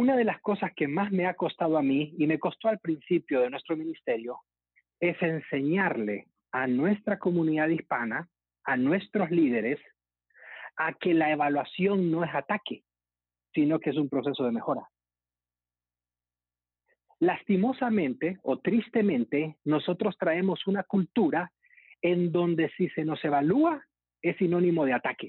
Una de las cosas que más me ha costado a mí y me costó al principio de nuestro ministerio es enseñarle a nuestra comunidad hispana, a nuestros líderes, a que la evaluación no es ataque, sino que es un proceso de mejora. Lastimosamente o tristemente, nosotros traemos una cultura en donde si se nos evalúa es sinónimo de ataque.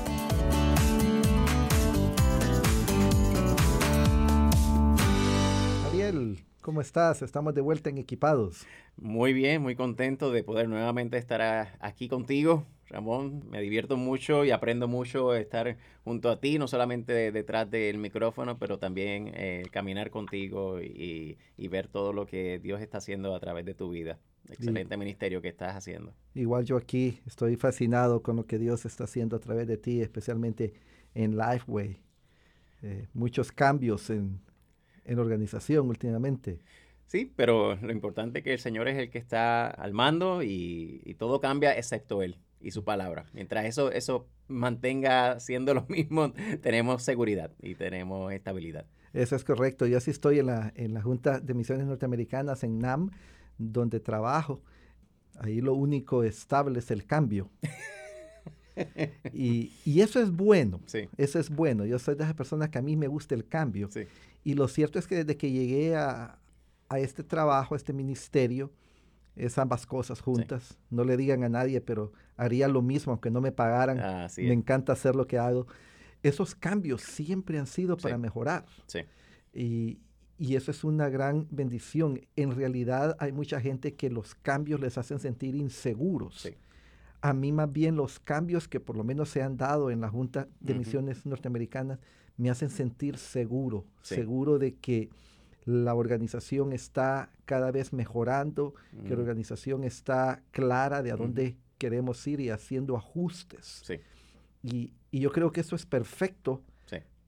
¿Cómo estás? Estamos de vuelta en Equipados. Muy bien, muy contento de poder nuevamente estar aquí contigo Ramón, me divierto mucho y aprendo mucho estar junto a ti, no solamente detrás del micrófono, pero también eh, caminar contigo y, ver todo lo que Dios está haciendo a través de tu vida. Excelente ministerio que estás haciendo. Igual yo aquí estoy fascinado con lo que Dios está haciendo a través de ti, especialmente en Lifeway. Eh, muchos cambios en, en organización últimamente. Sí, pero lo importante es que el Señor es el que está al mando y, y todo cambia excepto Él y su palabra. Mientras eso, eso mantenga siendo lo mismo, tenemos seguridad y tenemos estabilidad. Eso es correcto. Yo sí estoy en la, en la Junta de Misiones Norteamericanas en NAM, donde trabajo. Ahí lo único estable es el cambio. y, y, eso es bueno. Sí. Eso es bueno. Yo soy de esas personas que a mí me gusta el cambio. Sí. Y lo cierto es que desde que llegué a, a este trabajo, a este ministerio, es ambas cosas juntas. No le digan a nadie, pero haría lo mismo aunque no me pagaran. me encanta hacer lo que hago. Esos cambios siempre han sido para mejorar. Y, y, eso es una gran bendición. En realidad hay mucha gente que los cambios les hacen sentir inseguros. A mí más bien los cambios que por lo menos se han dado en la Junta de Misiones Norteamericanas me hacen sentir seguro, seguro de que la organización está cada vez mejorando, que la mm. organización está clara de a dónde queremos ir y haciendo ajustes. Y, yo creo que eso es perfecto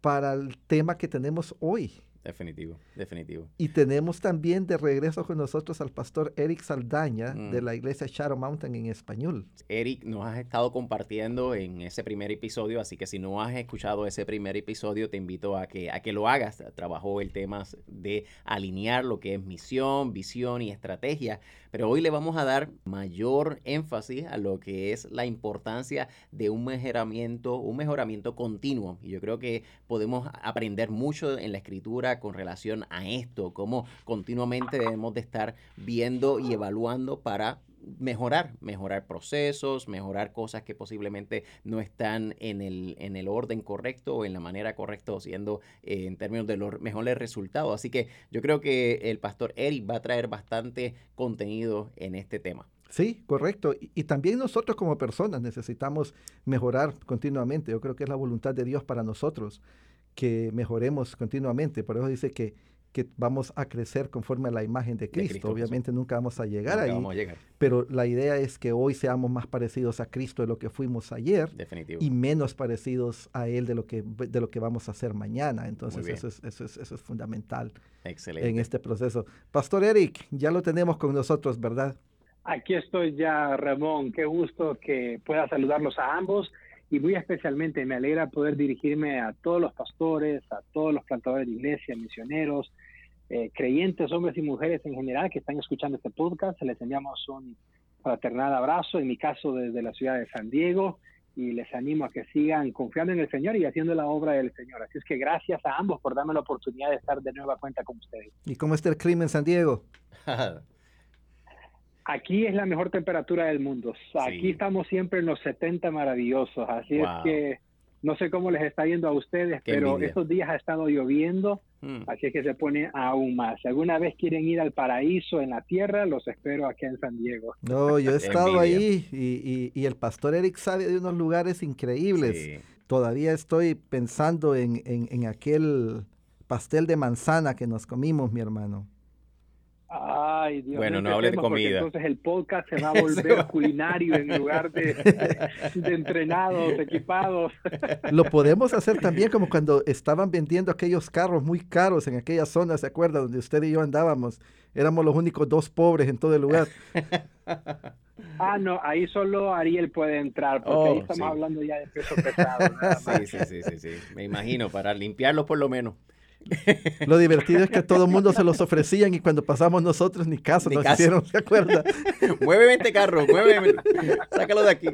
para el tema que tenemos hoy. Definitivo, definitivo. Y tenemos también de regreso con nosotros al pastor Eric Saldaña de mm. la iglesia Shadow Mountain en español. Eric, nos has estado compartiendo en ese primer episodio, así que si no has escuchado ese primer episodio, te invito a que, a que lo hagas. Trabajó el tema de alinear lo que es misión, visión y estrategia, pero hoy le vamos a dar mayor énfasis a lo que es la importancia de un mejoramiento, un mejoramiento continuo. Y yo creo que podemos aprender mucho en la escritura con relación a esto, cómo continuamente debemos de estar viendo y evaluando para mejorar, mejorar procesos, mejorar cosas que posiblemente no están en el, en el orden correcto o en la manera correcta siendo eh, en términos de los mejores resultados. Así que yo creo que el pastor Eric va a traer bastante contenido en este tema. Sí, correcto. Y, y, también nosotros como personas necesitamos mejorar continuamente. Yo creo que es la voluntad de Dios para nosotros que mejoremos continuamente. Por eso dice que, que vamos a crecer conforme a la imagen de Cristo. Obviamente nunca vamos a llegar ahí. Pero la idea es que hoy seamos más parecidos a Cristo de lo que fuimos ayer y menos parecidos a Él de lo que, de lo que vamos a hacer mañana. Entonces eso es, eso, es, eso es fundamental en este proceso. Pastor Eric, ya lo tenemos con nosotros, ¿verdad? Aquí estoy ya, Ramón. Qué gusto que pueda saludarlos a ambos y muy especialmente me alegra poder dirigirme a todos los pastores, a todos los plantadores de iglesia, misioneros, eh, creyentes, hombres y mujeres en general que están escuchando este podcast. Les enviamos un fraternal abrazo, en mi caso desde la ciudad de San Diego, y les animo a que sigan confiando en el Señor y haciendo la obra del Señor. Así es que gracias a ambos por darme la oportunidad de estar de nueva cuenta con ustedes. ¿Y cómo está el clima en San Diego? Aquí es la mejor temperatura del mundo. Aquí estamos siempre en los 70 maravillosos. Así es que no sé cómo les está yendo a ustedes, pero estos días ha estado lloviendo. Hmm. Así que se pone aún más. Si alguna vez quieren ir al paraíso en la tierra, los espero aquí en San Diego. No, yo he estado ahí y, el pastor Eric sabe de unos lugares increíbles. Todavía estoy pensando en aquel pastel de manzana que nos comimos, mi hermano. Ay, Dios Bueno, no, hable de comida. Entonces el podcast se va a volver culinario en lugar de, de, entrenados, equipados. Lo podemos hacer también como cuando estaban vendiendo aquellos carros muy caros en aquella zona, ¿se acuerda? Donde usted y yo andábamos. Éramos los únicos dos pobres en todo el lugar. Ah, no, ahí solo Ariel puede entrar, porque ahí oh, estamos hablando ya de peso pesado. Sí, sí, sí, sí, sí, me imagino, para limpiarlo por lo menos. Lo divertido es que todo el mundo se los ofrecían y cuando pasamos nosotros ni caso nos hicieron, ¿se acuerda? muéveme este carro, muéveme, sácalo de aquí.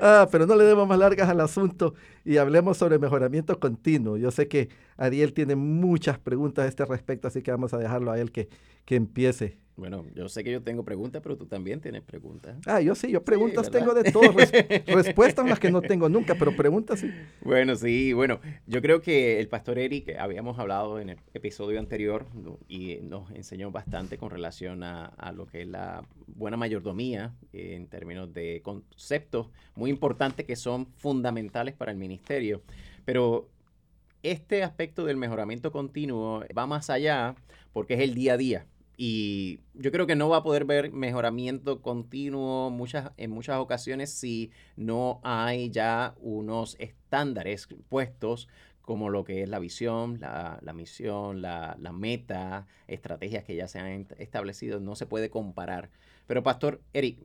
Ah, pero no le demos más largas al asunto y hablemos sobre mejoramiento continuo. Yo sé que Ariel tiene muchas preguntas a este respecto, así que vamos a dejarlo a él que, que empiece. Bueno, yo sé que yo tengo preguntas, pero tú también tienes preguntas. Ah, yo sí, yo preguntas tengo de todo. respuestas las que no tengo nunca, pero preguntas sí. Bueno, sí, bueno, yo creo que el pastor Eric, habíamos hablado en el episodio anterior y nos enseñó bastante con relación a, a lo que es la buena mayordomía en términos de conceptos muy importantes que son fundamentales para el ministerio. Pero este aspecto del mejoramiento continuo va más allá porque es el día a día. Y yo creo que no va a poder ver mejoramiento continuo muchas, en muchas ocasiones si no hay ya unos estándares puestos como lo que es la visión, la, misión, la, meta, estrategias que ya se han establecido, no se puede comparar. Pero Pastor Eric,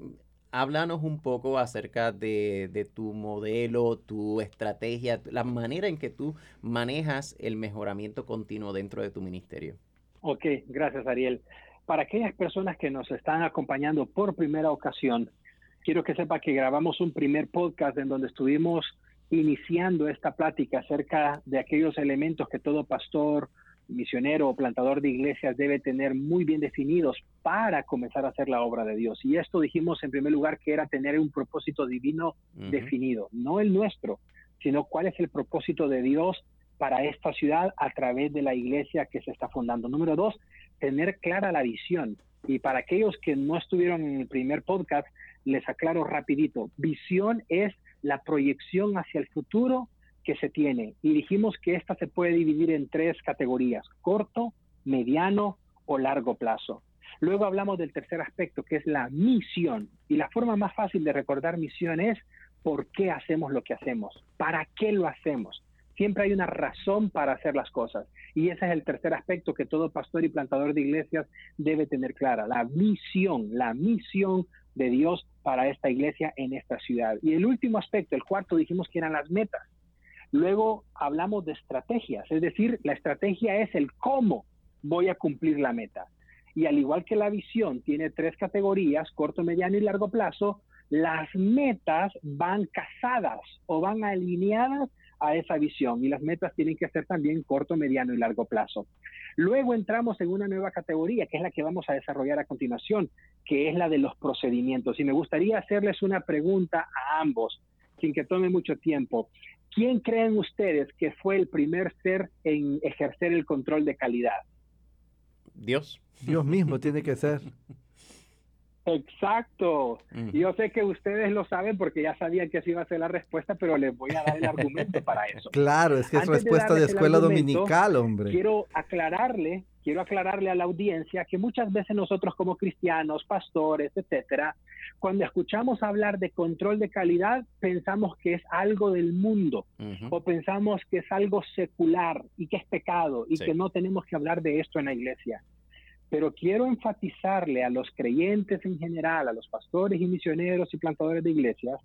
háblanos un poco acerca de, de, tu modelo, tu estrategia, la manera en que tú manejas el mejoramiento continuo dentro de tu ministerio. Ok, gracias Ariel. Para aquellas personas que nos están acompañando por primera ocasión, quiero que sepa que grabamos un primer podcast en donde estuvimos iniciando esta plática acerca de aquellos elementos que todo pastor, misionero o plantador de iglesias debe tener muy bien definidos para comenzar a hacer la obra de Dios. Y esto dijimos en primer lugar que era tener un propósito divino definido, no el nuestro, sino cuál es el propósito de Dios para esta ciudad a través de la iglesia que se está fundando. Número dos, tener clara la visión. Y para aquellos que no estuvieron en el primer podcast, les aclaro rapidito. Visión es la proyección hacia el futuro que se tiene. Y dijimos que esta se puede dividir en tres categorías, corto, mediano o largo plazo. Luego hablamos del tercer aspecto, que es la misión. Y la forma más fácil de recordar misión es por qué hacemos lo que hacemos, para qué lo hacemos. Siempre hay una razón para hacer las cosas. Y ese es el tercer aspecto que todo pastor y plantador de iglesias debe tener clara, la misión, la misión de Dios para esta iglesia en esta ciudad. Y el último aspecto, el cuarto, dijimos que eran las metas. Luego hablamos de estrategias, es decir, la estrategia es el cómo voy a cumplir la meta. Y al igual que la visión tiene tres categorías, corto, mediano y largo plazo, las metas van casadas o van alineadas a esa visión y las metas tienen que ser también corto, mediano y largo plazo. Luego entramos en una nueva categoría que es la que vamos a desarrollar a continuación, que es la de los procedimientos. Y me gustaría hacerles una pregunta a ambos, sin que tome mucho tiempo. ¿Quién creen ustedes que fue el primer ser en ejercer el control de calidad? Dios. Dios mismo tiene que ser. Exacto. Yo sé que ustedes lo saben porque ya sabían que así iba a ser la respuesta, pero les voy a dar el argumento para eso. Claro, es que es respuesta de, escuela dominical, hombre. Quiero aclararle, quiero aclararle a la audiencia que muchas veces nosotros como cristianos, pastores, etcétera, cuando escuchamos hablar de control de calidad, pensamos que es algo del mundo o pensamos que es algo secular y que es pecado y que no tenemos que hablar de esto en la iglesia. Pero quiero enfatizarle a los creyentes en general, a los pastores y misioneros y plantadores de iglesias,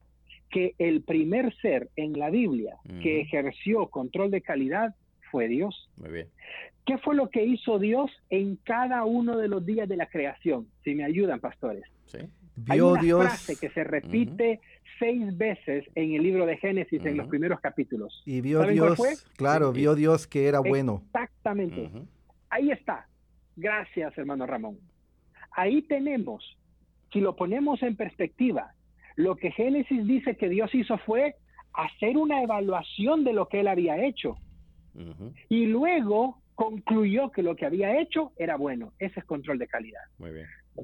que el primer ser en la Biblia que ejerció control de calidad fue Dios. Muy bien. ¿Qué fue lo que hizo Dios en cada uno de los días de la creación? Si me ayudan, pastores. Sí. Hay una frase que se repite seis veces en el libro de Génesis en los primeros capítulos. Y vio Dios, claro, vio Dios que era bueno. Exactamente. Ahí está. Gracias, hermano Ramón. Ahí tenemos, si lo ponemos en perspectiva, lo que Génesis dice que Dios hizo fue hacer una evaluación de lo que él había hecho. Y luego concluyó que lo que había hecho era bueno. Ese es control de calidad.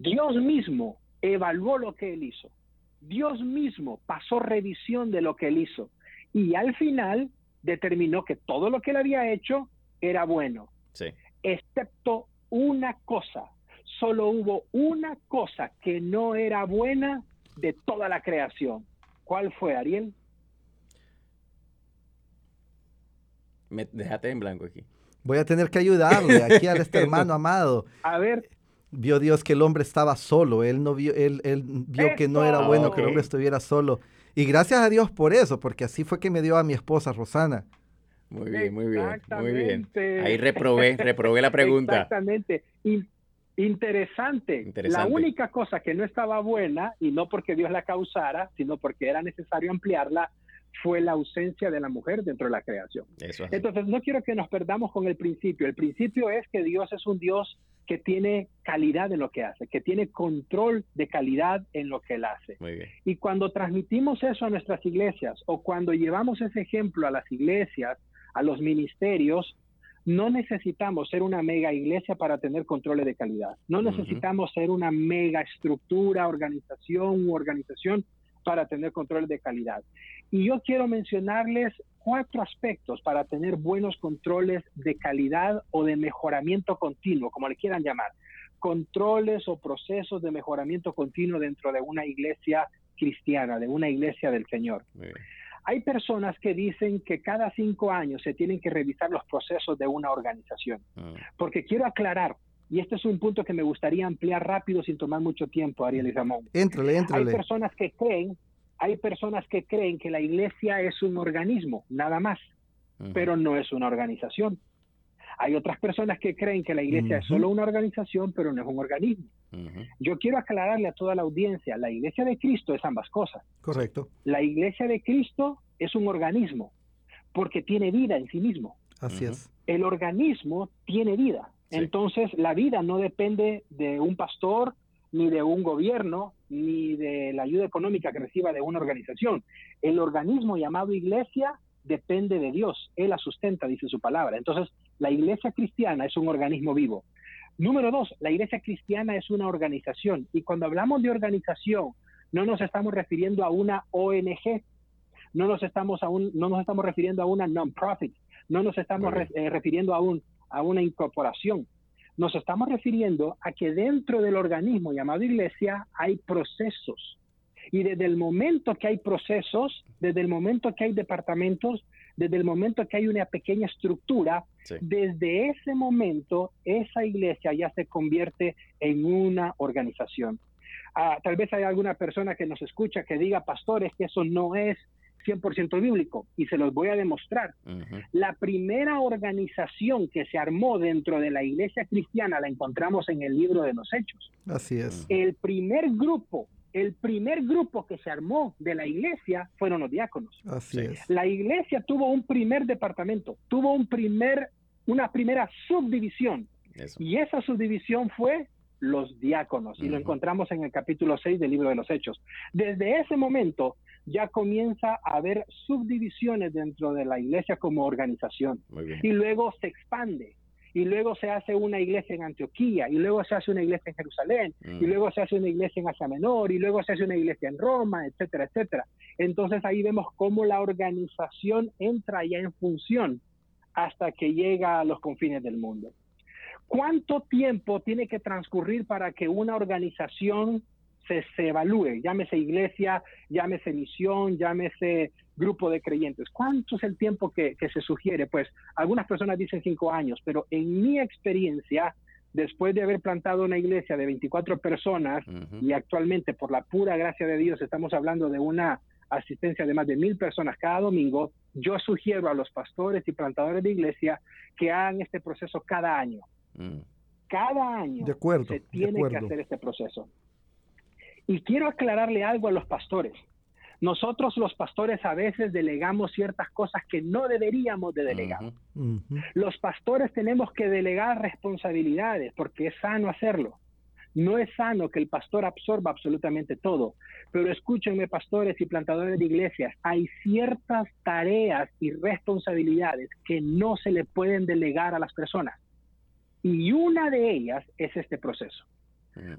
Dios mismo evaluó lo que él hizo. Dios mismo pasó revisión de lo que él hizo. Y al final determinó que todo lo que él había hecho era bueno. Sí. Excepto una cosa, solo hubo una cosa que no era buena de toda la creación. ¿Cuál fue, Ariel? Me dejaste en blanco aquí. Voy a tener que ayudarle aquí a este hermano amado. A ver. Vio Dios que el hombre estaba solo. Él no vio, él, él vio que no era bueno que el hombre estuviera solo. Y gracias a Dios por eso, porque así fue que me dio a mi esposa Rosana. Muy bien, muy bien, muy bien. Ahí reprobé, reprobé la pregunta. Exactamente. Interesante. La única cosa que no estaba buena, y no porque Dios la causara, sino porque era necesario ampliarla, fue la ausencia de la mujer dentro de la creación. Entonces, no quiero que nos perdamos con el principio. El principio es que Dios es un Dios que tiene calidad en lo que hace, que tiene control de calidad en lo que él hace. Y cuando transmitimos eso a nuestras iglesias o cuando llevamos ese ejemplo a las iglesias, a los ministerios, no necesitamos ser una mega iglesia para tener controles de calidad. No necesitamos ser una mega estructura, organización u organización para tener controles de calidad. Y yo quiero mencionarles cuatro aspectos para tener buenos controles de calidad o de mejoramiento continuo, como le quieran llamar. Controles o procesos de mejoramiento continuo dentro de una iglesia cristiana, de una iglesia del Señor. Hay personas que dicen que cada cinco años se tienen que revisar los procesos de una organización. Ah. Porque quiero aclarar, y este es un punto que me gustaría ampliar rápido sin tomar mucho tiempo, Ariel y Ramón. Éntrale, éntrale. Hay personas que creen, hay personas que creen que la iglesia es un organismo, nada más, pero no es una organización. Hay otras personas que creen que la iglesia es solo una organización, pero no es un organismo. Yo quiero aclararle a toda la audiencia, la iglesia de Cristo es ambas cosas. Correcto. La iglesia de Cristo es un organismo, porque tiene vida en sí mismo. Así es. El organismo tiene vida. Entonces, la vida no depende de un pastor, ni de un gobierno, ni de la ayuda económica que reciba de una organización. El organismo llamado iglesia depende de Dios. Él la sustenta, dice su palabra. Entonces, la iglesia cristiana es un organismo vivo. Número dos, la iglesia cristiana es una organización. Y cuando hablamos de organización, no nos estamos refiriendo a una ONG, no nos estamos, a un, no nos estamos refiriendo a una non-profit, no nos estamos eh, refiriendo a, un, a una incorporación. Nos estamos refiriendo a que dentro del organismo llamado iglesia hay procesos. Y desde el momento que hay procesos, desde el momento que hay departamentos, desde el momento que hay una pequeña estructura, desde ese momento esa iglesia ya se convierte en una organización. Ah, tal vez hay alguna persona que nos escucha que diga, pastores, que eso no es 100% bíblico y se los voy a demostrar. La primera organización que se armó dentro de la iglesia cristiana la encontramos en el libro de los Hechos. Así es. El primer grupo el primer grupo que se armó de la iglesia fueron los diáconos. Así es. La iglesia tuvo un primer departamento, tuvo un primer, una primera subdivisión. Y esa subdivisión fue los diáconos. Y lo encontramos en el capítulo 6 del libro de los Hechos. Desde ese momento ya comienza a haber subdivisiones dentro de la iglesia como organización. Y luego se expande y luego se hace una iglesia en Antioquía, y luego se hace una iglesia en Jerusalén, y mm. luego se hace una iglesia en Asia Menor, y luego se hace una iglesia en Roma, etcétera, etcétera. Entonces ahí vemos cómo la organización entra ya en función hasta que llega a los confines del mundo. ¿Cuánto tiempo tiene que transcurrir para que una organización se, se evalúe? Llámese iglesia, llámese misión, llámese grupo de creyentes. ¿Cuánto es el tiempo que, se sugiere? Pues algunas personas dicen cinco años, pero en mi experiencia, después de haber plantado una iglesia de 24 personas y actualmente por la pura gracia de Dios estamos hablando de una asistencia de más de mil personas cada domingo, yo sugiero a los pastores y plantadores de iglesia que hagan este proceso cada año. Mm. Cada año de acuerdo, se tiene que hacer este proceso. Y quiero aclararle algo a los pastores. Nosotros los pastores a veces delegamos ciertas cosas que no deberíamos de delegar. Los pastores tenemos que delegar responsabilidades porque es sano hacerlo. No es sano que el pastor absorba absolutamente todo, pero escúchenme pastores y plantadores de iglesias, hay ciertas tareas y responsabilidades que no se le pueden delegar a las personas. Y una de ellas es este proceso.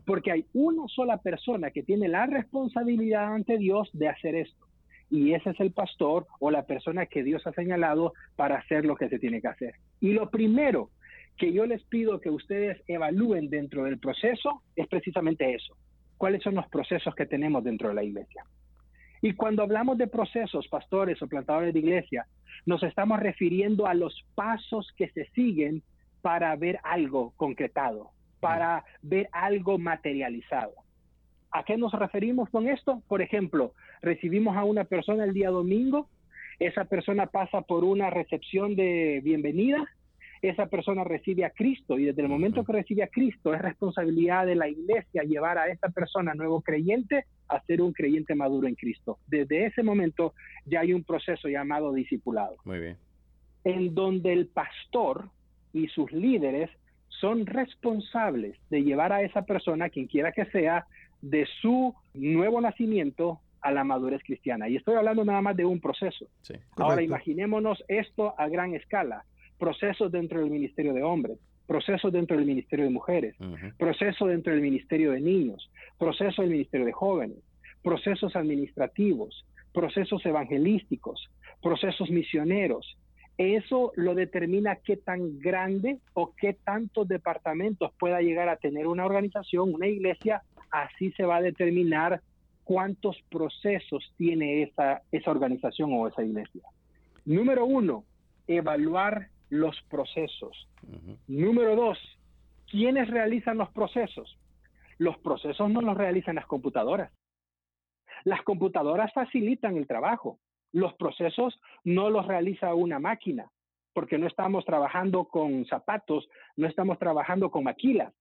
Porque hay una sola persona que tiene la responsabilidad ante Dios de hacer esto. Y ese es el pastor o la persona que Dios ha señalado para hacer lo que se tiene que hacer. Y lo primero que yo les pido que ustedes evalúen dentro del proceso es precisamente eso. ¿Cuáles son los procesos que tenemos dentro de la iglesia? Y cuando hablamos de procesos, pastores o plantadores de iglesia, nos estamos refiriendo a los pasos que se siguen para ver algo concretado, para ver algo materializado. ¿A qué nos referimos con esto? Por ejemplo, recibimos a una persona el día domingo, esa persona pasa por una recepción de bienvenida, esa persona recibe a Cristo y desde el momento que recibe a Cristo es responsabilidad de la iglesia llevar a esta persona nuevo creyente a ser un creyente maduro en Cristo. Desde ese momento ya hay un proceso llamado discipulado. Muy bien. En donde el pastor y sus líderes son responsables de llevar a esa persona, quien quiera que sea, de su nuevo nacimiento a la madurez cristiana. Y estoy hablando nada más de un proceso. Ahora imaginémonos esto a gran escala. Procesos dentro del ministerio de hombres, procesos dentro del ministerio de mujeres, procesos dentro del ministerio de niños, procesos del ministerio de jóvenes, procesos administrativos, procesos evangelísticos, procesos misioneros, eso lo determina qué tan grande o qué tantos departamentos pueda llegar a tener una organización, una iglesia, así se va a determinar cuántos procesos tiene esa, esa organización o esa iglesia. Número uno, evaluar los procesos. Número dos, ¿quiénes realizan los procesos? Los procesos no los realizan las computadoras. Las computadoras facilitan el trabajo. Los procesos no los realiza una máquina, porque no estamos trabajando con zapatos, no estamos trabajando con maquilas,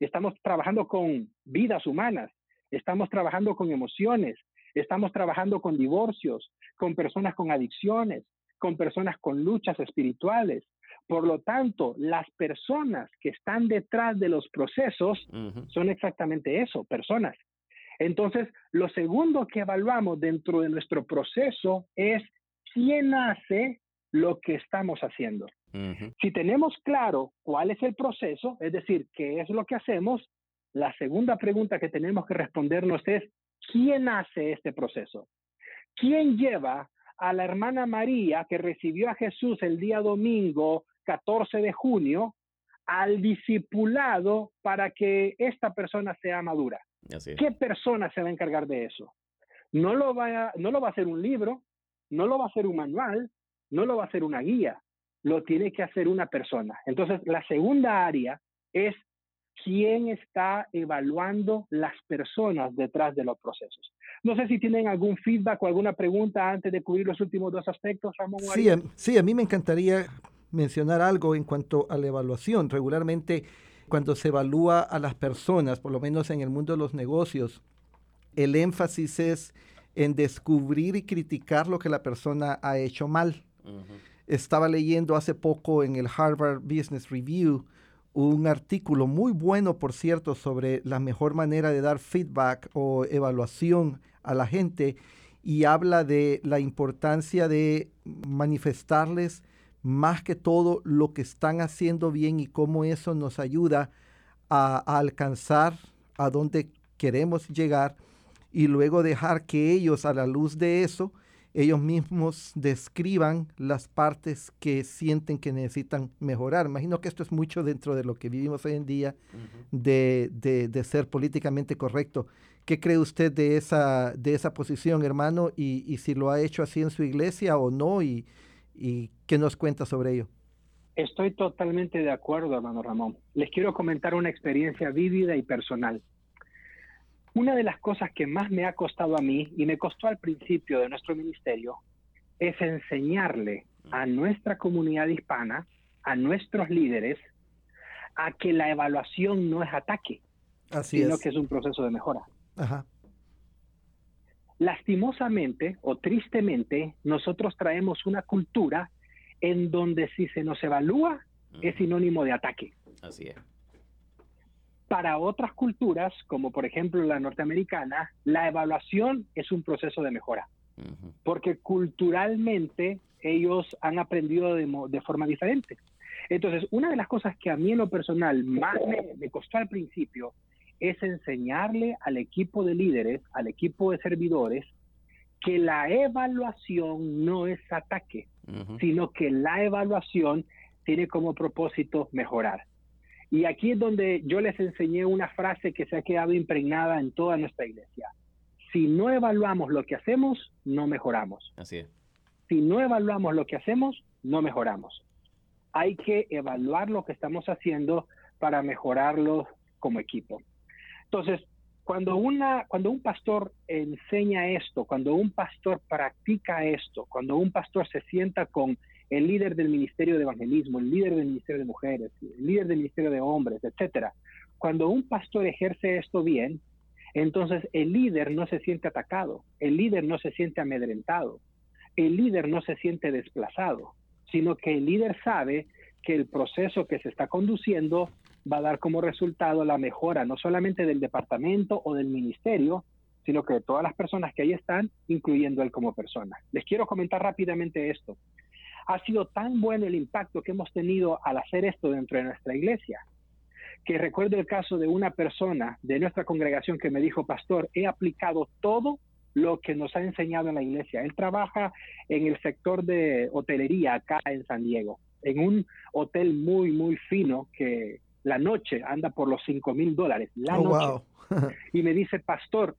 estamos trabajando con vidas humanas, estamos trabajando con emociones, estamos trabajando con divorcios, con personas con adicciones, con personas con luchas espirituales. Por lo tanto, las personas que están detrás de los procesos son exactamente eso, personas. Entonces, lo segundo que evaluamos dentro de nuestro proceso es quién hace lo que estamos haciendo. Si tenemos claro cuál es el proceso, es decir, qué es lo que hacemos, la segunda pregunta que tenemos que respondernos es, ¿quién hace este proceso? ¿Quién lleva a la hermana María que recibió a Jesús el día domingo 14 de junio al discipulado para que esta persona sea madura? ¿Qué persona se va a encargar de eso? No lo, va no lo va a hacer un libro, no lo va a hacer un manual, no lo va a hacer una guía, lo tiene que hacer una persona. Entonces, la segunda área es quién está evaluando las personas detrás de los procesos. No sé si tienen algún feedback o alguna pregunta antes de cubrir los últimos dos aspectos, Ramón. Sí, sí, a mí me encantaría mencionar algo en cuanto a la evaluación. Regularmente cuando se evalúa a las personas, por lo menos en el mundo de los negocios, el énfasis es en descubrir y criticar lo que la persona ha hecho mal. Estaba leyendo hace poco en el Harvard Business Review un artículo muy bueno, por cierto, sobre la mejor manera de dar feedback o evaluación a la gente y habla de la importancia de manifestarles más que todo lo que están haciendo bien y cómo eso nos ayuda a, alcanzar a donde queremos llegar y luego dejar que ellos a la luz de eso, ellos mismos describan las partes que sienten que necesitan mejorar. Imagino que esto es mucho dentro de lo que vivimos hoy en día de, de, ser políticamente correcto. ¿Qué cree usted de esa, de esa posición, hermano? Y, y si lo ha hecho así en su iglesia o no, y, ¿Y qué nos cuenta sobre ello? Estoy totalmente de acuerdo, hermano Ramón. Les quiero comentar una experiencia vívida y personal. Una de las cosas que más me ha costado a mí y me costó al principio de nuestro ministerio es enseñarle a nuestra comunidad hispana, a nuestros líderes, a que la evaluación no es ataque, sino que es un proceso de mejora. Ajá. Lastimosamente o tristemente, nosotros traemos una cultura en donde si se nos evalúa es sinónimo de ataque. Así es. Para otras culturas, como por ejemplo la norteamericana, la evaluación es un proceso de mejora, porque culturalmente ellos han aprendido de, forma diferente. Entonces, una de las cosas que a mí en lo personal más me costó al principio es enseñarle al equipo de líderes, al equipo de servidores, que la evaluación no es ataque, sino que la evaluación tiene como propósito mejorar. Y aquí es donde yo les enseñé una frase que se ha quedado impregnada en toda nuestra iglesia. Si no evaluamos lo que hacemos, no mejoramos. Así es. Si no evaluamos lo que hacemos, no mejoramos. Hay que evaluar lo que estamos haciendo para mejorarlo como equipo. Entonces, cuando, una, cuando un pastor enseña esto, cuando un pastor practica esto, cuando un pastor se sienta con el líder del ministerio de evangelismo, el líder del ministerio de mujeres, el líder del ministerio de hombres, etcétera, cuando un pastor ejerce esto bien, entonces el líder no se siente atacado, el líder no se siente amedrentado, el líder no se siente desplazado, sino que el líder sabe que el proceso que se está conduciendo va a dar como resultado la mejora no solamente del departamento o del ministerio, sino que de todas las personas que ahí están, incluyendo él como persona. Les quiero comentar rápidamente esto. Ha sido tan bueno el impacto que hemos tenido al hacer esto dentro de nuestra iglesia, que recuerdo el caso de una persona de nuestra congregación que me dijo, pastor, he aplicado todo lo que nos ha enseñado en la iglesia. Él trabaja en el sector de hotelería acá en San Diego, en un hotel muy, muy fino que la noche anda por los 5 mil dólares, la oh, noche. y me dice, pastor,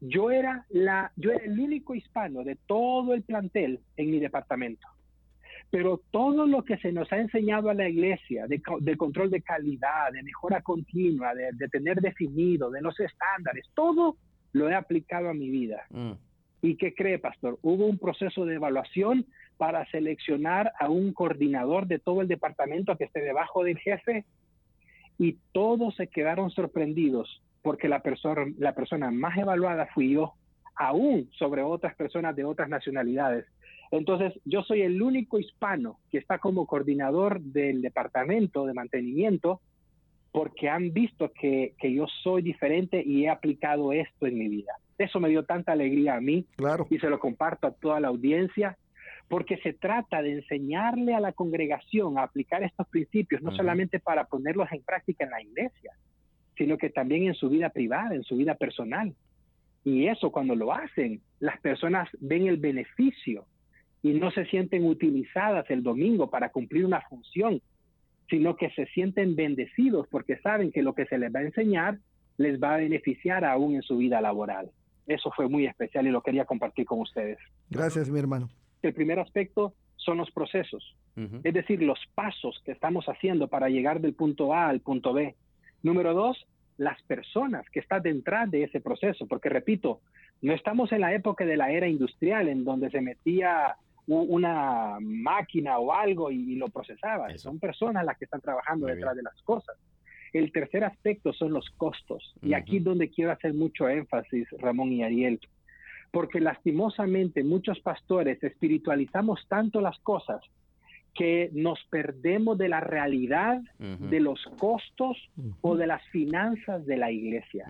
yo era, la, yo era el único hispano de todo el plantel en mi departamento. Pero todo lo que se nos ha enseñado a la iglesia, de, control de calidad, de mejora continua, de, tener definido, de los estándares, todo lo he aplicado a mi vida. Mm. ¿Y qué cree, pastor? Hubo un proceso de evaluación para seleccionar a un coordinador de todo el departamento que esté debajo del jefe y todos se quedaron sorprendidos porque la persona, la persona más evaluada fui yo, aún sobre otras personas de otras nacionalidades. Entonces, yo soy el único hispano que está como coordinador del departamento de mantenimiento porque han visto que, que, yo soy diferente y he aplicado esto en mi vida. Eso me dio tanta alegría a mí claro. y se lo comparto a toda la audiencia porque se trata de enseñarle a la congregación a aplicar estos principios, no solamente para ponerlos en práctica en la iglesia, sino que también en su vida privada, en su vida personal. Y eso cuando lo hacen, las personas ven el beneficio y no se sienten utilizadas el domingo para cumplir una función, sino que se sienten bendecidos porque saben que lo que se les va a enseñar les va a beneficiar aún en su vida laboral. Eso fue muy especial y lo quería compartir con ustedes. Gracias, mi hermano. El primer aspecto son los procesos, es decir, los pasos que estamos haciendo para llegar del punto A al punto B. Número dos, las personas que están detrás de ese proceso, porque repito, no estamos en la época de la era industrial en donde se metía una máquina o algo y, lo procesaba. Son personas las que están trabajando detrás de las cosas. El tercer aspecto son los costos. Y aquí es donde quiero hacer mucho énfasis, Ramón y Ariel porque lastimosamente muchos pastores espiritualizamos tanto las cosas que nos perdemos de la realidad de los costos o de las finanzas de la iglesia.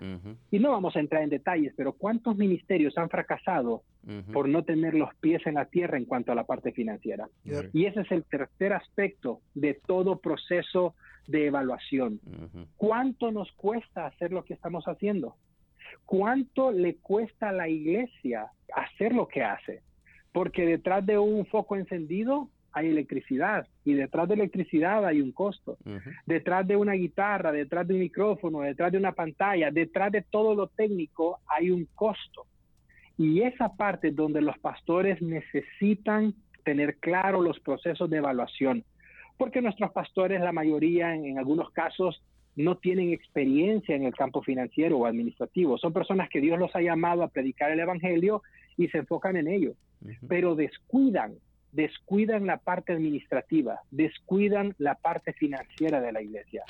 Y no vamos a entrar en detalles, pero ¿cuántos ministerios han fracasado por no tener los pies en la tierra en cuanto a la parte financiera? Y ese es el tercer aspecto de todo proceso de evaluación. ¿Cuánto nos cuesta hacer lo que estamos haciendo? ¿Cuánto le cuesta a la iglesia hacer lo que hace? Porque detrás de un foco encendido hay electricidad y detrás de electricidad hay un costo. Detrás de una guitarra, detrás de un micrófono, detrás de una pantalla, detrás de todo lo técnico hay un costo. Y esa parte donde los pastores necesitan tener claro los procesos de evaluación, porque nuestros pastores, la mayoría en algunos casos, no tienen experiencia en el campo financiero o administrativo. Son personas que Dios los ha llamado a predicar el Evangelio y se enfocan en ello, pero descuidan, descuidan la parte administrativa, descuidan la parte financiera de la iglesia.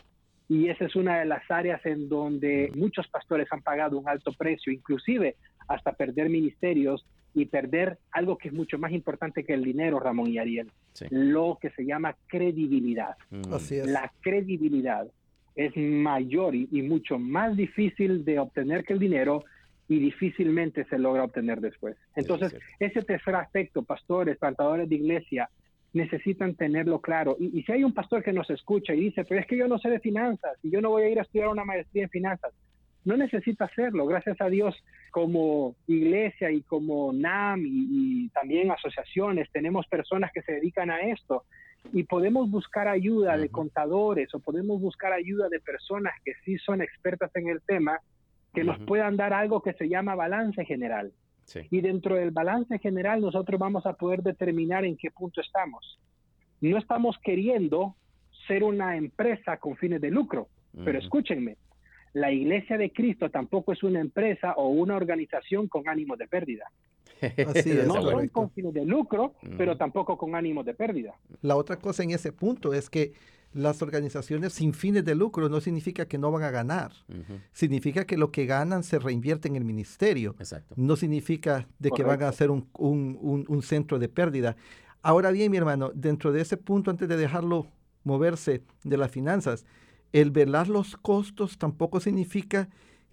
Y esa es una de las áreas en donde muchos pastores han pagado un alto precio, inclusive hasta perder ministerios y perder algo que es mucho más importante que el dinero, Ramón y Ariel, lo que se llama credibilidad. Así es. La credibilidad es mayor y, mucho más difícil de obtener que el dinero y difícilmente se logra obtener después. Entonces, ese tercer aspecto, pastores, plantadores de iglesia, necesitan tenerlo claro. Y, y, si hay un pastor que nos escucha y dice, pero es que yo no sé de finanzas y yo no voy a ir a estudiar una maestría en finanzas, no necesita hacerlo. Gracias a Dios, como iglesia y como NAM y, y también asociaciones, tenemos personas que se dedican a esto y podemos buscar ayuda de contadores o podemos buscar ayuda de personas que sí son expertas en el tema, que nos puedan dar algo que se llama balance general. Y dentro del balance general nosotros vamos a poder determinar en qué punto estamos. No estamos queriendo ser una empresa con fines de lucro, pero escúchenme, la Iglesia de Cristo tampoco es una empresa o una organización con ánimo de pérdida. no son con fines de lucro, pero tampoco con ánimo de pérdida. La otra cosa en ese punto es que las organizaciones sin fines de lucro no significa que no van a ganar. Significa que lo que ganan se reinvierte en el ministerio. No significa de que van a ser un, un, centro de pérdida. Ahora bien, mi hermano, dentro de ese punto, antes de dejarlo moverse de las finanzas, el velar los costos tampoco significa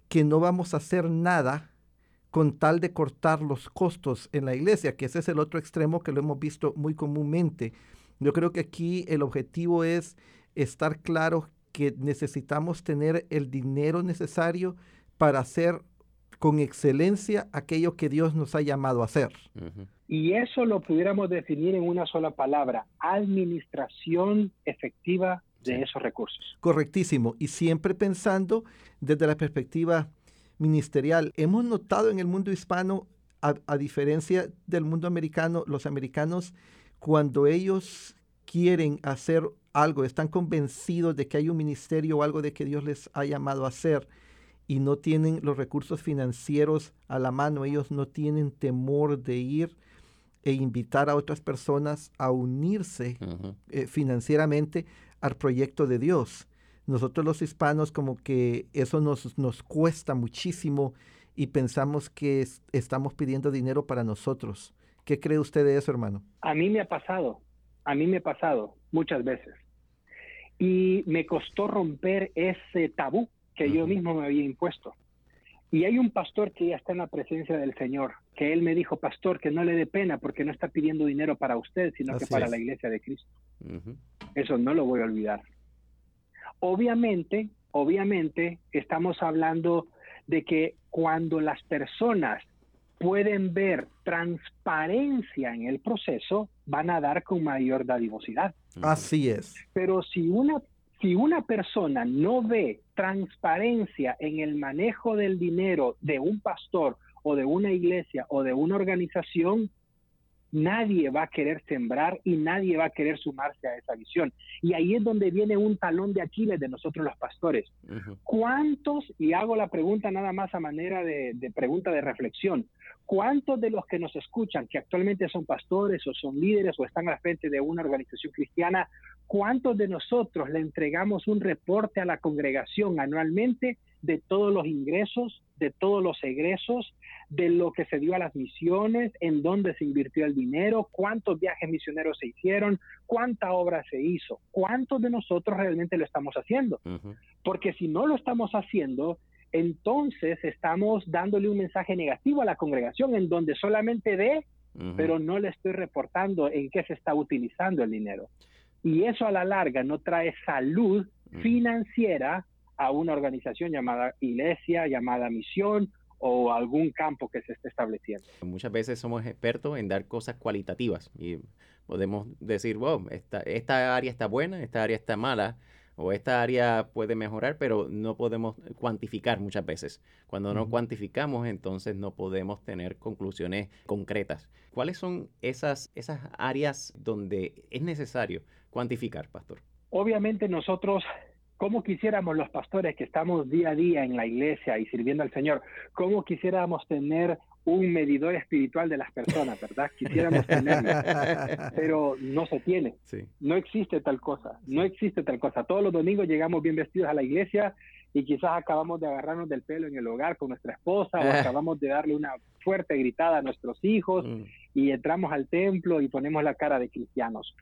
que no vamos a hacer nada con tal de cortar los costos en la iglesia, que ese es el otro extremo que lo hemos visto muy comúnmente. Yo creo que aquí el objetivo es estar claro que necesitamos tener el dinero necesario para hacer con excelencia aquello que Dios nos ha llamado a hacer. Y eso lo pudiéramos definir en una sola palabra, administración efectiva de esos recursos. Correctísimo. Y siempre pensando desde la perspectiva ministerial. Hemos notado en el mundo hispano, a, diferencia del mundo americano, los americanos, cuando ellos quieren hacer algo, están convencidos de que hay un ministerio o algo de que Dios les ha llamado a hacer y no tienen los recursos financieros a la mano, ellos no tienen temor de ir e invitar a otras personas a unirse eh, financieramente al proyecto de Dios nosotros los hispanos como que eso nos, nos cuesta muchísimo y pensamos que estamos pidiendo dinero para nosotros. ¿Qué cree usted de eso, hermano? A mí me ha pasado, a mí me ha pasado muchas veces. Y me costó romper ese tabú que yo mismo me había impuesto. Y hay un pastor que ya está en la presencia del Señor, que él me dijo, pastor, que no le dé pena porque no está pidiendo dinero para usted, sino que para la iglesia de Cristo. Eso no lo voy a olvidar. Obviamente, obviamente, estamos hablando de que cuando las personas pueden ver transparencia en el proceso, van a dar con mayor dadivosidad. Así es. Pero si una, si una persona no ve transparencia en el manejo del dinero de un pastor o de una iglesia o de una organización, nadie va a querer sembrar y nadie va a querer sumarse a esa visión. Y ahí es donde viene un talón de Aquiles de nosotros los pastores. ¿Cuántos, y hago la pregunta nada más a manera de, de, pregunta de reflexión, cuántos de los que nos escuchan, que actualmente son pastores o son líderes o están al frente de una organización cristiana, cuántos de nosotros le entregamos un reporte a la congregación anualmente de todos los ingresos, de todos los egresos, de lo que se dio a las misiones, en dónde se invirtió el dinero, cuántos viajes misioneros se hicieron, cuánta obra se hizo, cuántos de nosotros realmente lo estamos haciendo. Porque si no lo estamos haciendo, entonces estamos dándole un mensaje negativo a la congregación en donde solamente ve, pero no le estoy reportando en qué se está utilizando el dinero. Y eso a la larga no trae salud financiera a una organización llamada iglesia, llamada misión o algún campo que se esté estableciendo. Muchas veces somos expertos en dar cosas cualitativas y podemos decir, wow, esta, esta área está buena, esta área está mala, o esta área puede mejorar, pero no podemos cuantificar muchas veces. Cuando no cuantificamos, entonces no podemos tener conclusiones concretas. ¿Cuáles son esas, esas áreas donde es necesario cuantificar, pastor? Obviamente nosotros ¿Cómo quisiéramos los pastores que estamos día a día en la iglesia y sirviendo al Señor, cómo quisiéramos tener un medidor espiritual de las personas, ¿verdad? Quisiéramos tenerlo, pero no se tiene. No existe tal cosa, no existe tal cosa. Todos los domingos llegamos bien vestidos a la iglesia y quizás acabamos de agarrarnos del pelo en el hogar con nuestra esposa o acabamos de darle una fuerte gritada a nuestros hijos mm. y entramos al templo y ponemos la cara de cristianos.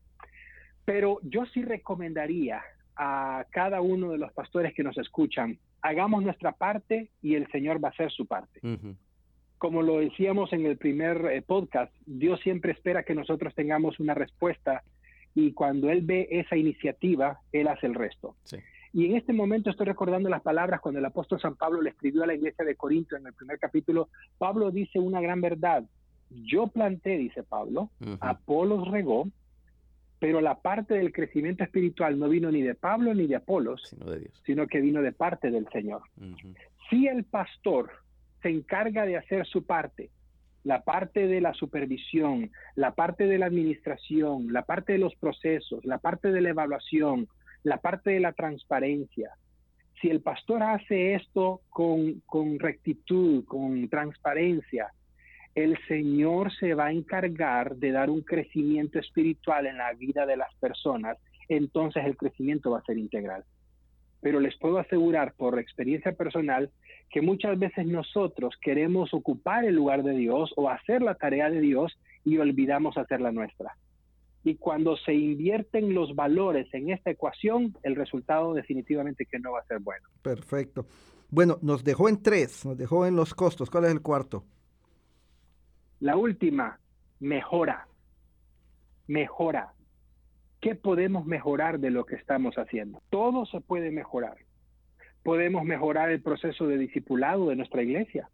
Pero yo sí recomendaría a cada uno de los pastores que nos escuchan, hagamos nuestra parte y el Señor va a hacer su parte. Como lo decíamos en el primer eh, podcast, Dios siempre espera que nosotros tengamos una respuesta y cuando Él ve esa iniciativa, Él hace el resto. Y en este momento estoy recordando las palabras cuando el apóstol San Pablo le escribió a la iglesia de Corinto en el primer capítulo. Pablo dice una gran verdad. Yo planté, dice Pablo, Apolos regó, Pero la parte del crecimiento espiritual no vino ni de Pablo ni de Apolos, sino, de Dios. sino que vino de parte del Señor. Si el pastor se encarga de hacer su parte, la parte de la supervisión, la parte de la administración, la parte de los procesos, la parte de la evaluación, la parte de la transparencia. Si el pastor hace esto con, rectitud, con transparencia, el Señor se va a encargar de dar un crecimiento espiritual en la vida de las personas, entonces el crecimiento va a ser integral. Pero les puedo asegurar por experiencia personal que muchas veces nosotros queremos ocupar el lugar de Dios o hacer la tarea de Dios y olvidamos hacer la nuestra. Y cuando se invierten los valores en esta ecuación, el resultado definitivamente que no va a ser bueno. Perfecto. Bueno, nos dejó en tres, nos dejó en los costos. ¿Cuál es el cuarto? La última, mejora. Mejora. ¿Qué podemos mejorar de lo que estamos haciendo? Todo se puede mejorar. Podemos mejorar el proceso de discipulado de nuestra iglesia.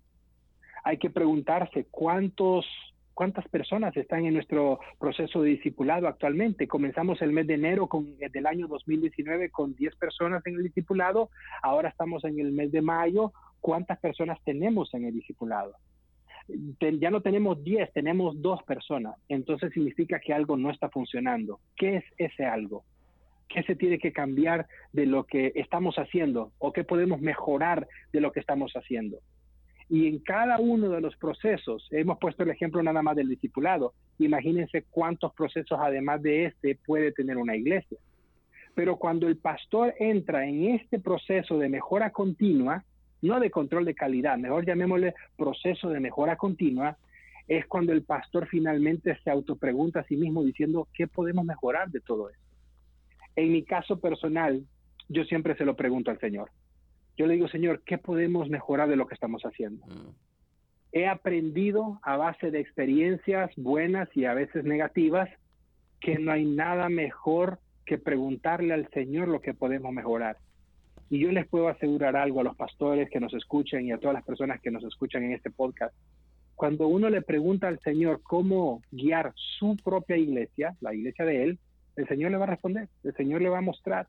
Hay que preguntarse cuántos cuántas personas están en nuestro proceso de discipulado actualmente. Comenzamos el mes de enero con, eh, del año 2019 con 10 personas en el discipulado. Ahora estamos en el mes de mayo. ¿Cuántas personas tenemos en el discipulado? Ya no tenemos 10, tenemos dos personas. Entonces significa que algo no está funcionando. ¿Qué es ese algo? ¿Qué se tiene que cambiar de lo que estamos haciendo o qué podemos mejorar de lo que estamos haciendo? Y en cada uno de los procesos, hemos puesto el ejemplo nada más del discipulado, imagínense cuántos procesos además de este puede tener una iglesia. Pero cuando el pastor entra en este proceso de mejora continua, no de control de calidad, mejor llamémosle proceso de mejora continua, es cuando el pastor finalmente se autopregunta a sí mismo diciendo, ¿qué podemos mejorar de todo esto? En mi caso personal, yo siempre se lo pregunto al Señor. Yo le digo, Señor, ¿qué podemos mejorar de lo que estamos haciendo? Mm. He aprendido a base de experiencias buenas y a veces negativas que no hay nada mejor que preguntarle al Señor lo que podemos mejorar. Y yo les puedo asegurar algo a los pastores que nos escuchan y a todas las personas que nos escuchan en este podcast. Cuando uno le pregunta al Señor cómo guiar su propia iglesia, la iglesia de Él, el Señor le va a responder, el Señor le va a mostrar,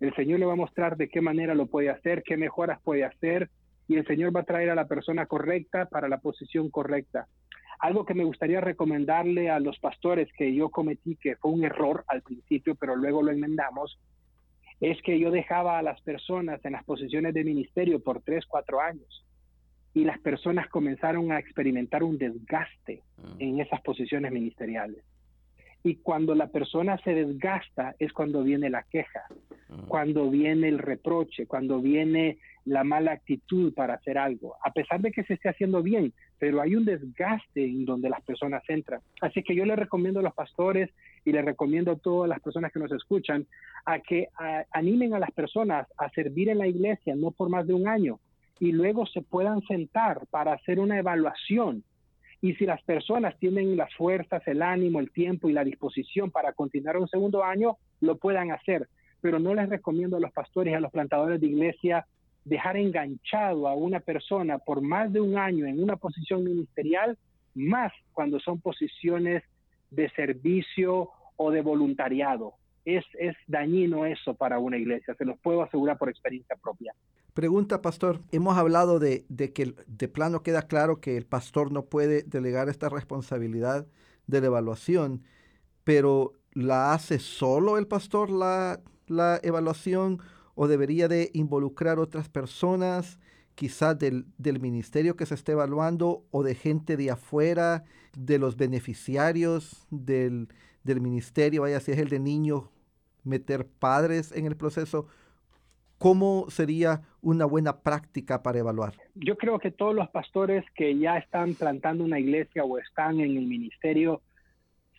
el Señor le va a mostrar de qué manera lo puede hacer, qué mejoras puede hacer, y el Señor va a traer a la persona correcta para la posición correcta. Algo que me gustaría recomendarle a los pastores que yo cometí, que fue un error al principio, pero luego lo enmendamos, es que yo dejaba a las personas en las posiciones de ministerio por tres, cuatro años y las personas comenzaron a experimentar un desgaste mm. en esas posiciones ministeriales. Y cuando la persona se desgasta es cuando viene la queja, mm. cuando viene el reproche, cuando viene la mala actitud para hacer algo, a pesar de que se esté haciendo bien, pero hay un desgaste en donde las personas entran. Así que yo le recomiendo a los pastores y le recomiendo a todas las personas que nos escuchan a que animen a las personas a servir en la iglesia, no por más de un año, y luego se puedan sentar para hacer una evaluación. Y si las personas tienen las fuerzas, el ánimo, el tiempo y la disposición para continuar un segundo año, lo puedan hacer. Pero no les recomiendo a los pastores y a los plantadores de iglesia dejar enganchado a una persona por más de un año en una posición ministerial, más cuando son posiciones de servicio o de voluntariado. Es, es dañino eso para una iglesia, se los puedo asegurar por experiencia propia. Pregunta, pastor. Hemos hablado de, de, que de plano queda claro que el pastor no puede delegar esta responsabilidad de la evaluación, pero ¿la hace solo el pastor la, la evaluación o debería de involucrar otras personas, quizás del, del, ministerio que se esté evaluando o de gente de afuera, de los beneficiarios del, del ministerio, vaya si es el de niños, meter padres en el proceso. ¿Cómo sería una buena práctica para evaluar? Yo creo que todos los pastores que ya están plantando una iglesia o están en el ministerio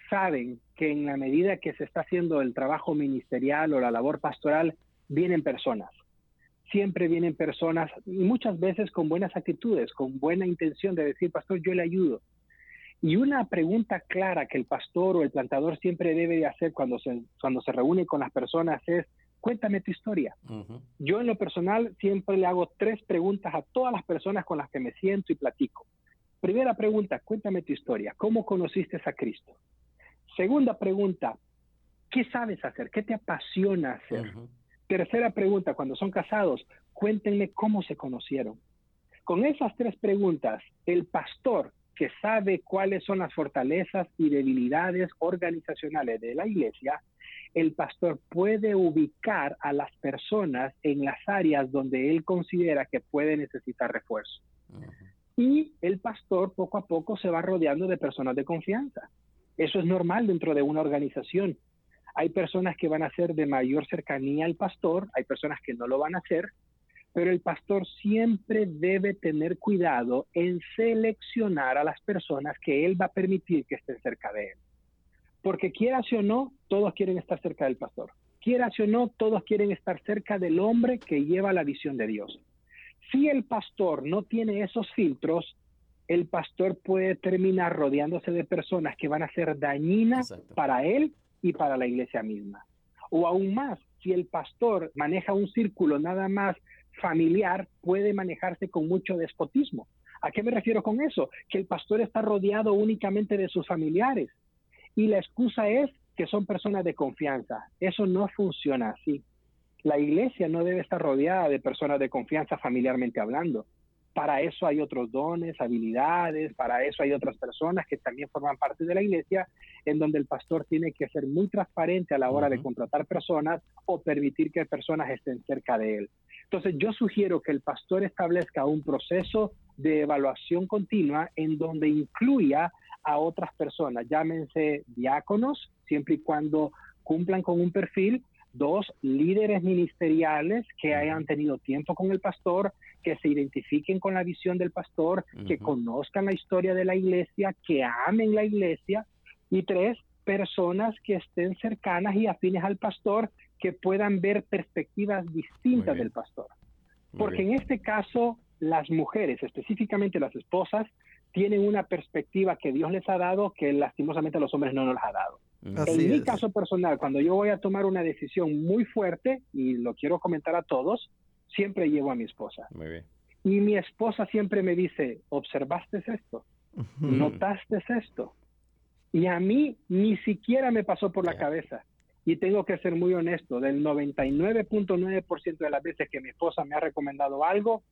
saben que en la medida que se está haciendo el trabajo ministerial o la labor pastoral, vienen personas. Siempre vienen personas, muchas veces con buenas actitudes, con buena intención de decir, pastor, yo le ayudo. Y una pregunta clara que el pastor o el plantador siempre debe de hacer cuando se, cuando se reúne con las personas es, cuéntame tu historia. Yo en lo personal siempre le hago tres preguntas a todas las personas con las que me siento y platico. Primera pregunta, cuéntame tu historia. ¿Cómo conociste a Cristo? Segunda pregunta, ¿Qué sabes hacer? ¿Qué te apasiona hacer? Tercera pregunta, cuando son casados, cuéntenme cómo se conocieron. Con esas tres preguntas, el pastor que sabe cuáles son las fortalezas y debilidades organizacionales de la iglesia, el pastor puede ubicar a las personas en las áreas donde él considera que puede necesitar refuerzo. Y el pastor poco a poco se va rodeando de personas de confianza. Eso es normal dentro de una organización. Hay personas que van a ser de mayor cercanía al pastor, hay personas que no lo van a hacer, pero el pastor siempre debe tener cuidado en seleccionar a las personas que él va a permitir que estén cerca de él. Porque quieras o no, todos quieren estar cerca del pastor. Quieras o no, todos quieren estar cerca del hombre que lleva la visión de Dios. Si el pastor no tiene esos filtros, el pastor puede terminar rodeándose de personas que van a ser dañinas para él y para la iglesia misma. O aún más, si el pastor maneja un círculo nada más familiar, puede manejarse con mucho despotismo. ¿A qué me refiero con eso? Que el pastor está rodeado únicamente de sus familiares y la excusa es que son personas de confianza. Eso no funciona así. La iglesia no debe estar rodeada de personas de confianza familiarmente hablando. Para eso hay otros dones, habilidades, para eso hay otras personas que también forman parte de la iglesia, en donde el pastor tiene que ser muy transparente a la hora de contratar personas o permitir que personas estén cerca de él. Entonces yo sugiero que el pastor establezca un proceso de evaluación continua en donde incluya a otras personas, llámense diáconos, siempre y cuando cumplan con un perfil, Dos, líderes ministeriales que hayan tenido tiempo con el pastor, que se identifiquen con la visión del pastor, que conozcan la historia de la iglesia, que amen la iglesia. Y tres, personas que estén cercanas y afines al pastor, que puedan ver perspectivas distintas del pastor. Porque en este caso, las mujeres, específicamente las esposas, tienen una perspectiva que Dios les ha dado que lastimosamente a los hombres no nos ha dado en mi caso personal, cuando yo voy a tomar una decisión muy fuerte, y lo quiero comentar a todos, siempre llevo a mi esposa. Muy bien. Y mi esposa siempre me dice, ¿observaste esto? ¿Notaste esto? Y a mí ni siquiera me pasó por la cabeza. Y tengo que ser muy honesto, del 99.9% de las veces que mi esposa me ha recomendado algo,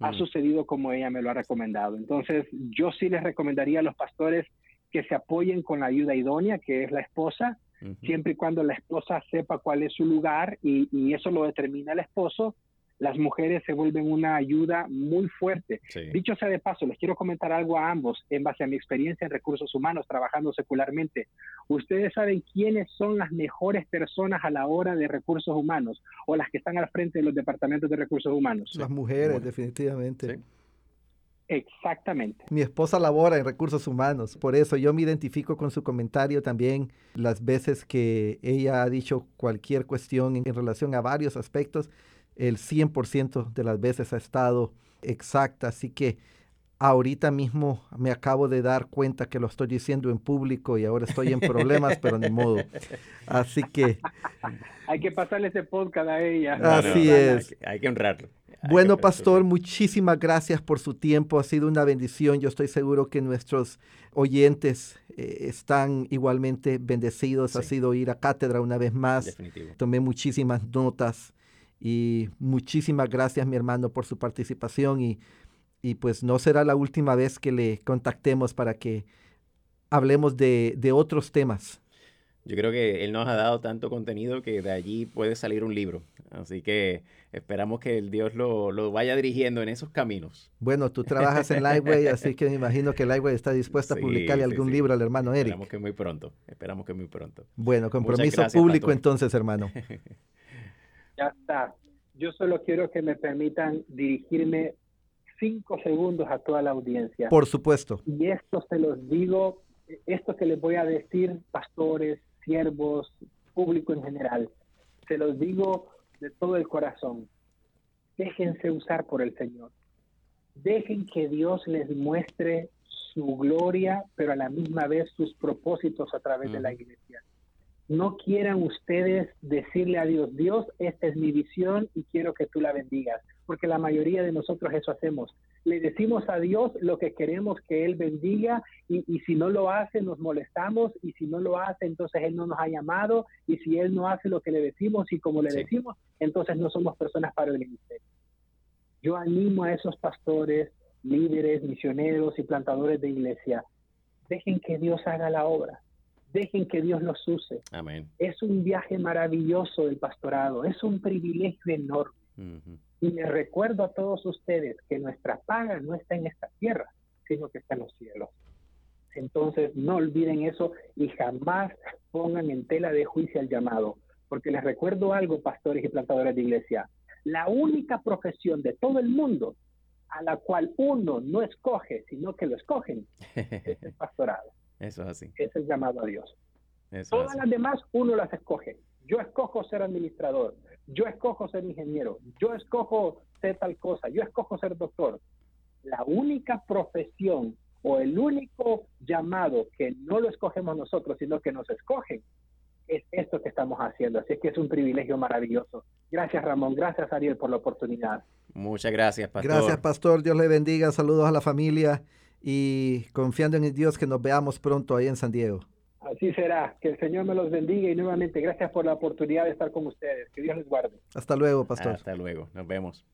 ha sucedido como ella me lo ha recomendado. Entonces, yo sí les recomendaría a los pastores que se apoyen con la ayuda idónea, que es la esposa, siempre y cuando la esposa sepa cuál es su lugar y, eso lo determina el esposo, las mujeres se vuelven una ayuda muy fuerte. Dicho sea de paso, les quiero comentar algo a ambos en base a mi experiencia en recursos humanos trabajando secularmente. Ustedes saben quiénes son las mejores personas a la hora de recursos humanos o las que están al frente de los departamentos de recursos humanos. Las mujeres, definitivamente. Exactamente. Mi esposa labora en recursos humanos, por eso yo me identifico con su comentario también las veces que ella ha dicho cualquier cuestión en, relación a varios aspectos, el 100% de las veces ha estado exacta, así que ahorita mismo me acabo de dar cuenta que lo estoy diciendo en público y ahora estoy en problemas, pero ni modo. Así que... Hay que pasarle ese podcast a ella. Así es. hay que honrarlo. Bueno, pastor, muchísimas gracias por su tiempo. Ha sido una bendición. Yo estoy seguro que nuestros oyentes eh, están igualmente bendecidos. Ha sido ir a cátedra una vez más. Tomé muchísimas notas y muchísimas gracias, mi hermano, por su participación y, y pues no será la última vez que le contactemos para que hablemos de, de otros temas. Yo creo que él nos ha dado tanto contenido que de allí puede salir un libro. Así que esperamos que el Dios lo, vaya dirigiendo en esos caminos. Bueno, tú trabajas en Lightway, así que me imagino que Lightway está dispuesta a publicarle algún libro al hermano Eric. Esperamos que muy pronto, esperamos que muy pronto. Bueno, compromiso público entonces, hermano. ya está. Yo solo quiero que me permitan dirigirme cinco segundos a toda la audiencia. Por supuesto. Y esto se los digo, esto que les voy a decir, pastores, siervos, público en general. Se los digo de todo el corazón. Déjense usar por el Señor. Dejen que Dios les muestre su gloria, pero a la misma vez sus propósitos a través de la iglesia. no quieran ustedes decirle a Dios, Dios, esta es mi visión y quiero que tú la bendigas, porque la mayoría de nosotros eso hacemos. Le decimos a Dios lo que queremos que Él bendiga y, si no lo hace nos molestamos y si no lo hace entonces Él no nos ha llamado y si Él no hace lo que le decimos y como le decimos, entonces no somos personas para el ministerio. Yo animo a esos pastores, líderes, misioneros y plantadores de iglesia, dejen que Dios haga la obra Dejen que Dios los use. Amén. Es un viaje maravilloso del pastorado, es un privilegio enorme. Y les recuerdo a todos ustedes que nuestra paga no está en esta tierra, sino que está en los cielos. Entonces, no olviden eso y jamás pongan en tela de juicio el llamado. Porque les recuerdo algo, pastores y plantadores de iglesia. La única profesión de todo el mundo a la cual uno no escoge, sino que lo escogen, es el pastorado. Eso es así. Es el llamado a Dios. Todas las demás uno las escoge. Yo escojo ser administrador, yo escojo ser ingeniero, yo escojo ser tal cosa, yo escojo ser doctor. La única profesión o el único llamado que no lo escogemos nosotros, sino que nos escogen, es esto que estamos haciendo. Así que es un privilegio maravilloso. Gracias Ramón, gracias Ariel por la oportunidad. Muchas gracias, Pastor. Gracias, Pastor. Dios le bendiga. Saludos a la familia y confiando en Dios que nos veamos pronto ahí en San Diego. Así será. Que el Señor me los bendiga y nuevamente gracias por la oportunidad de estar con ustedes. Que Dios les guarde. Hasta luego, pastor. Hasta luego. Nos vemos.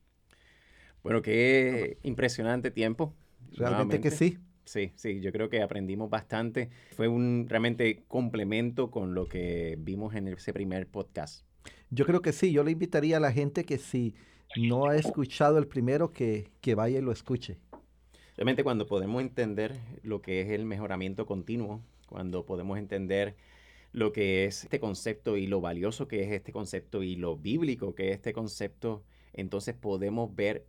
Bueno, qué impresionante tiempo. Realmente que sí. Sí, sí, yo creo que aprendimos bastante. Fue un realmente complemento con lo que vimos en ese primer podcast. Yo creo que sí. Yo le invitaría a la gente que si no ha escuchado el primero, que, que vaya y lo escuche. Realmente cuando podemos entender lo que es el mejoramiento continuo, cuando podemos entender lo que es este concepto y lo valioso que es este concepto y lo bíblico que es este concepto, entonces podemos ver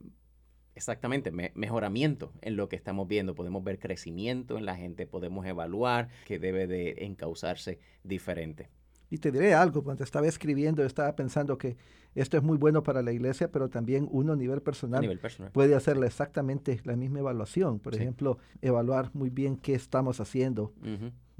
exactamente mejoramiento en lo que estamos viendo, podemos ver crecimiento en la gente, podemos evaluar que debe de encauzarse diferente. Y te diré algo, cuando estaba escribiendo, estaba pensando que esto es muy bueno para la iglesia, pero también uno a nivel personal, puede hacerle exactamente la misma evaluación. Por ejemplo, evaluar muy bien qué estamos haciendo.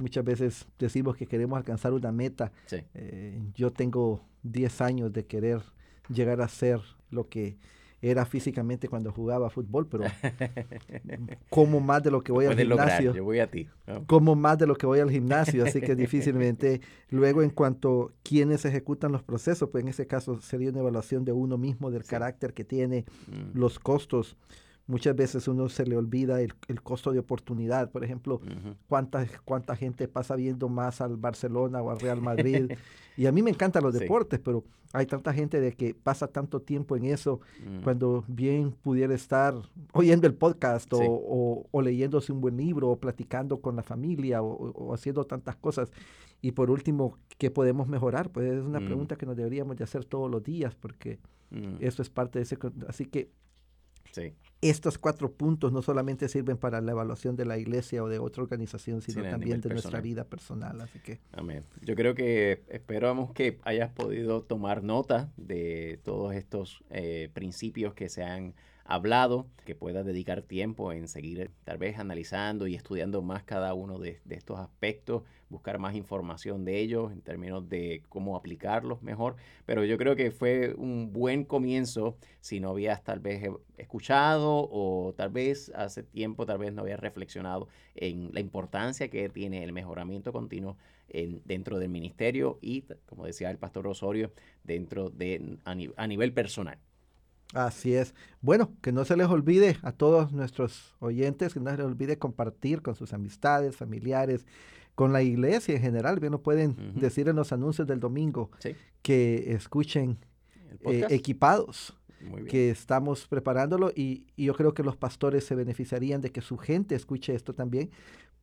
Muchas veces decimos que queremos alcanzar una meta. Eh, yo tengo 10 años de querer llegar a ser lo que era físicamente cuando jugaba fútbol, pero como más de lo que voy al gimnasio. yo voy a ti. Como más de lo que voy al gimnasio, así que difícilmente. Luego, en cuanto a quienes ejecutan los procesos, pues en ese caso sería una evaluación de uno mismo, del carácter que tiene, mm. los costos. Muchas veces uno se le olvida el, costo de oportunidad. Por ejemplo, cuánta, cuánta gente pasa viendo más al Barcelona o al Real Madrid. y a mí me encantan los deportes, pero hay tanta gente de que pasa tanto tiempo en eso mm. cuando bien pudiera estar oyendo el podcast o, o, leyéndose un buen libro o platicando con la familia o, haciendo tantas cosas. Y por último, ¿qué podemos mejorar? Pues es una mm. pregunta que nos deberíamos de hacer todos los días porque mm. eso es parte de ese... Así que estos cuatro puntos no solamente sirven para la evaluación de la iglesia o de otra organización, sino también de nuestra vida personal. Así que. Amén. Yo creo que esperamos que hayas podido tomar nota de todos estos eh, principios que se han hablado, que puedas dedicar tiempo en seguir tal vez analizando y estudiando más cada uno de, estos aspectos, buscar más información de ellos en términos de cómo aplicarlos mejor. Pero yo creo que fue un buen comienzo si no habías tal vez escuchado o tal vez hace tiempo tal vez no habías reflexionado en la importancia que tiene el mejoramiento continuo en, dentro del ministerio y, como decía el pastor Osorio, dentro de a nivel personal. Así es. Bueno, que no se les olvide a todos nuestros oyentes, que no se les olvide compartir con sus amistades, familiares, con la iglesia en general. Bien, lo pueden decir en los anuncios del domingo que escuchen eh, equipados, que estamos preparándolo y, yo creo que los pastores se beneficiarían de que su gente escuche esto también,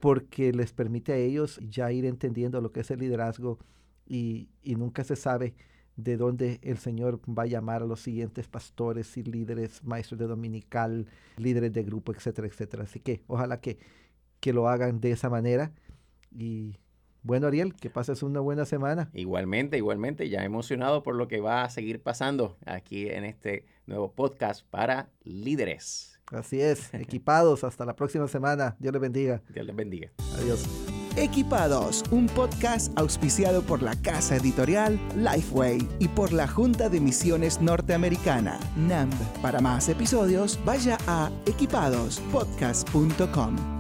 porque les permite a ellos ya ir entendiendo lo que es el liderazgo y, y nunca se sabe de dónde el Señor va a llamar a los siguientes pastores y líderes, maestros de dominical, líderes de grupo, etcétera, etcétera. Así que ojalá que, que lo hagan de esa manera. Y bueno, Ariel, que pases una buena semana. Igualmente, igualmente, ya emocionado por lo que va a seguir pasando aquí en este nuevo podcast para líderes. Así es, equipados. Hasta la próxima semana. Dios les bendiga. Dios les bendiga. Adiós. Equipados, un podcast auspiciado por la casa editorial Lifeway y por la Junta de Misiones Norteamericana, NAMB. Para más episodios, vaya a equipadospodcast.com.